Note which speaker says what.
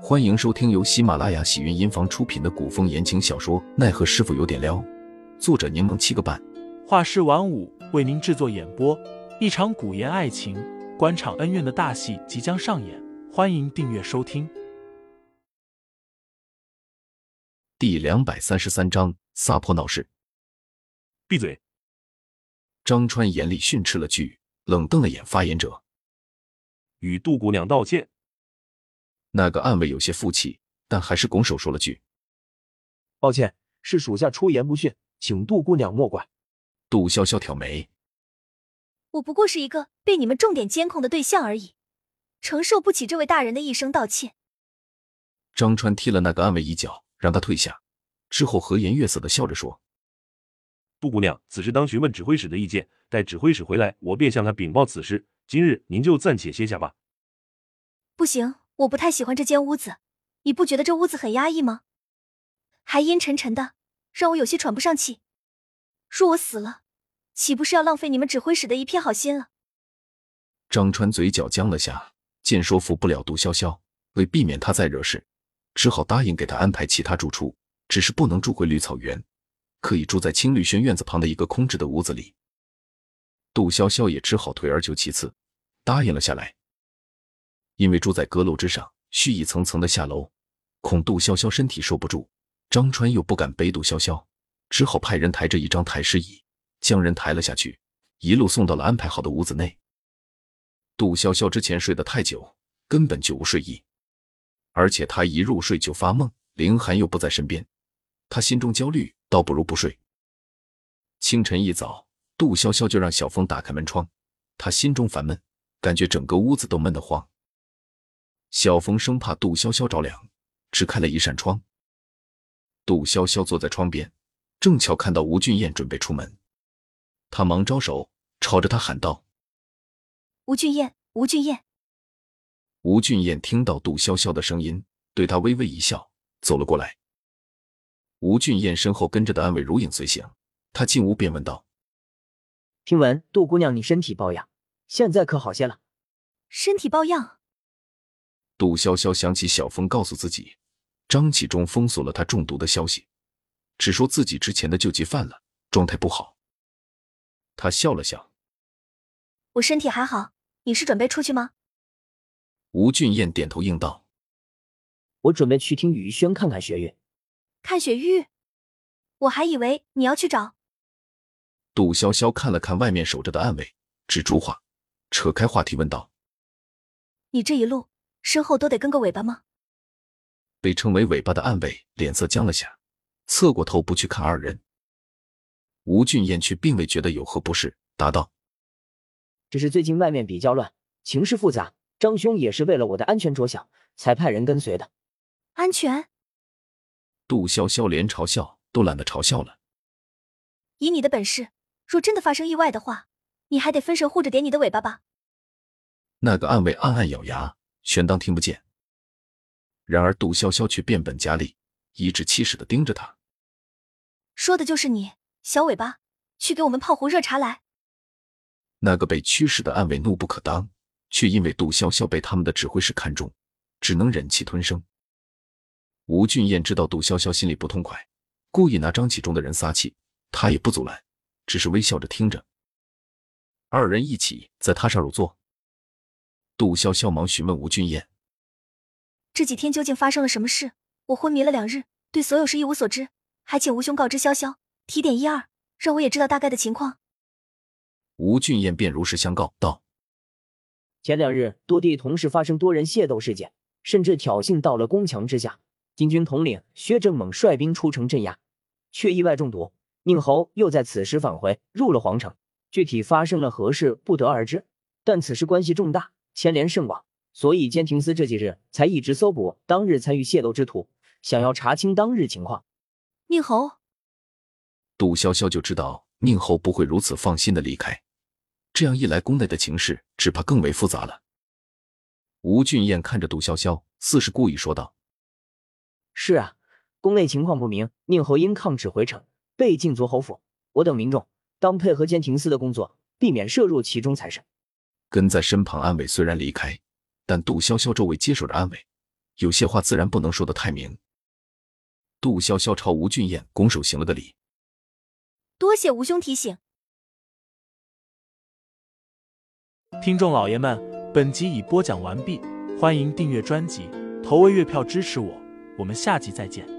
Speaker 1: 欢迎收听由喜马拉雅喜云音房出品的古风言情小说《奈何师傅有点撩》，作者柠檬七个半，
Speaker 2: 画师晚舞为您制作演播。一场古言爱情、官场恩怨的大戏即将上演，欢迎订阅收听。
Speaker 1: 第两百三十三章撒泼闹事。
Speaker 3: 闭嘴！
Speaker 1: 张川严厉训斥了句，冷瞪了眼发言者，
Speaker 3: 与杜姑娘道歉。
Speaker 1: 那个暗卫有些负气，但还是拱手说了句：“
Speaker 4: 抱歉，是属下出言不逊，请杜姑娘莫怪。”
Speaker 1: 杜潇潇挑眉：“
Speaker 5: 我不过是一个被你们重点监控的对象而已，承受不起这位大人的一声道歉。”
Speaker 1: 张川踢了那个暗卫一脚，让他退下，之后和颜悦色的笑着说：“
Speaker 3: 杜姑娘此时当询问指挥使的意见，待指挥使回来，我便向他禀报此事。今日您就暂且歇下吧。”
Speaker 5: 不行。我不太喜欢这间屋子，你不觉得这屋子很压抑吗？还阴沉沉的，让我有些喘不上气。若我死了，岂不是要浪费你们指挥使的一片好心了？
Speaker 1: 张川嘴角僵了下，见说服不了杜潇潇，为避免他再惹事，只好答应给他安排其他住处，只是不能住回绿草原，可以住在青绿轩院子旁的一个空置的屋子里。杜潇潇也只好退而求其次，答应了下来。因为住在阁楼之上，需一层层的下楼，恐杜潇潇身体受不住，张川又不敢背杜潇潇，只好派人抬着一张太师椅，将人抬了下去，一路送到了安排好的屋子内。杜潇潇之前睡得太久，根本就无睡意，而且他一入睡就发梦，凌寒又不在身边，他心中焦虑，倒不如不睡。清晨一早，杜潇潇就让小峰打开门窗，他心中烦闷，感觉整个屋子都闷得慌。小峰生怕杜潇潇着凉，只开了一扇窗。杜潇潇坐在窗边，正巧看到吴俊彦准备出门，他忙招手，朝着他喊道：“
Speaker 5: 吴俊彦，吴俊彦。”
Speaker 1: 吴俊彦听到杜潇潇的声音，对他微微一笑，走了过来。吴俊彦身后跟着的安伟如影随形，他进屋便问道：“
Speaker 6: 听闻杜姑娘你身体抱恙，现在可好些了？”
Speaker 5: 身体抱恙。
Speaker 1: 杜潇潇想起小峰告诉自己，张启忠封锁了他中毒的消息，只说自己之前的救急犯了，状态不好。他笑了笑：“
Speaker 5: 我身体还好，你是准备出去吗？”
Speaker 1: 吴俊彦点头应道：“
Speaker 6: 我准备去听雨轩看看雪玉。”
Speaker 5: 看雪玉？我还以为你要去找。
Speaker 1: 杜潇潇看了看外面守着的暗卫，止住话，扯开话题问道：“
Speaker 5: 你这一路？”身后都得跟个尾巴吗？
Speaker 1: 被称为尾巴的暗卫脸色僵了下，侧过头不去看二人。吴俊彦却并未觉得有何不适，答道：“
Speaker 6: 只是最近外面比较乱，情势复杂，张兄也是为了我的安全着想，才派人跟随的。”
Speaker 5: 安全？
Speaker 1: 杜潇潇连嘲笑都懒得嘲笑了。
Speaker 5: 以你的本事，若真的发生意外的话，你还得分神护着点你的尾巴吧？
Speaker 1: 那个暗卫暗暗咬牙。全当听不见。然而杜潇潇却变本加厉，颐指气使的盯着他。
Speaker 5: 说的就是你，小尾巴，去给我们泡壶热茶来。
Speaker 1: 那个被驱使的暗卫怒不可当，却因为杜潇潇被他们的指挥使看中，只能忍气吞声。吴俊彦知道杜潇潇心里不痛快，故意拿张启忠的人撒气，他也不阻拦，只是微笑着听着。二人一起在榻上入座。杜潇潇忙询问吴俊彦：“
Speaker 5: 这几天究竟发生了什么事？我昏迷了两日，对所有事一无所知，还请吴兄告知潇潇，提点一二，让我也知道大概的情况。”
Speaker 1: 吴俊彦便如实相告道：“
Speaker 6: 前两日多地同时发生多人械斗事件，甚至挑衅到了宫墙之下。金军统领薛正猛率兵出城镇压，却意外中毒。宁侯又在此时返回，入了皇城。具体发生了何事，不得而知。但此事关系重大。”牵连甚广，所以监廷司这几日才一直搜捕当日参与械斗之徒，想要查清当日情况。
Speaker 5: 宁侯，
Speaker 1: 杜潇潇就知道宁侯不会如此放心的离开，这样一来，宫内的情势只怕更为复杂了。吴俊彦看着杜潇潇，似是故意说道：“
Speaker 6: 是啊，宫内情况不明，宁侯因抗旨回城，被禁足侯府。我等民众当配合监廷司的工作，避免涉入其中才是。”
Speaker 1: 跟在身旁，安伟虽然离开，但杜潇潇周围接手着安伟，有些话自然不能说的太明。杜潇潇朝吴俊彦拱手行了个礼，
Speaker 5: 多谢吴兄提醒。
Speaker 2: 听众老爷们，本集已播讲完毕，欢迎订阅专辑，投喂月票支持我，我们下集再见。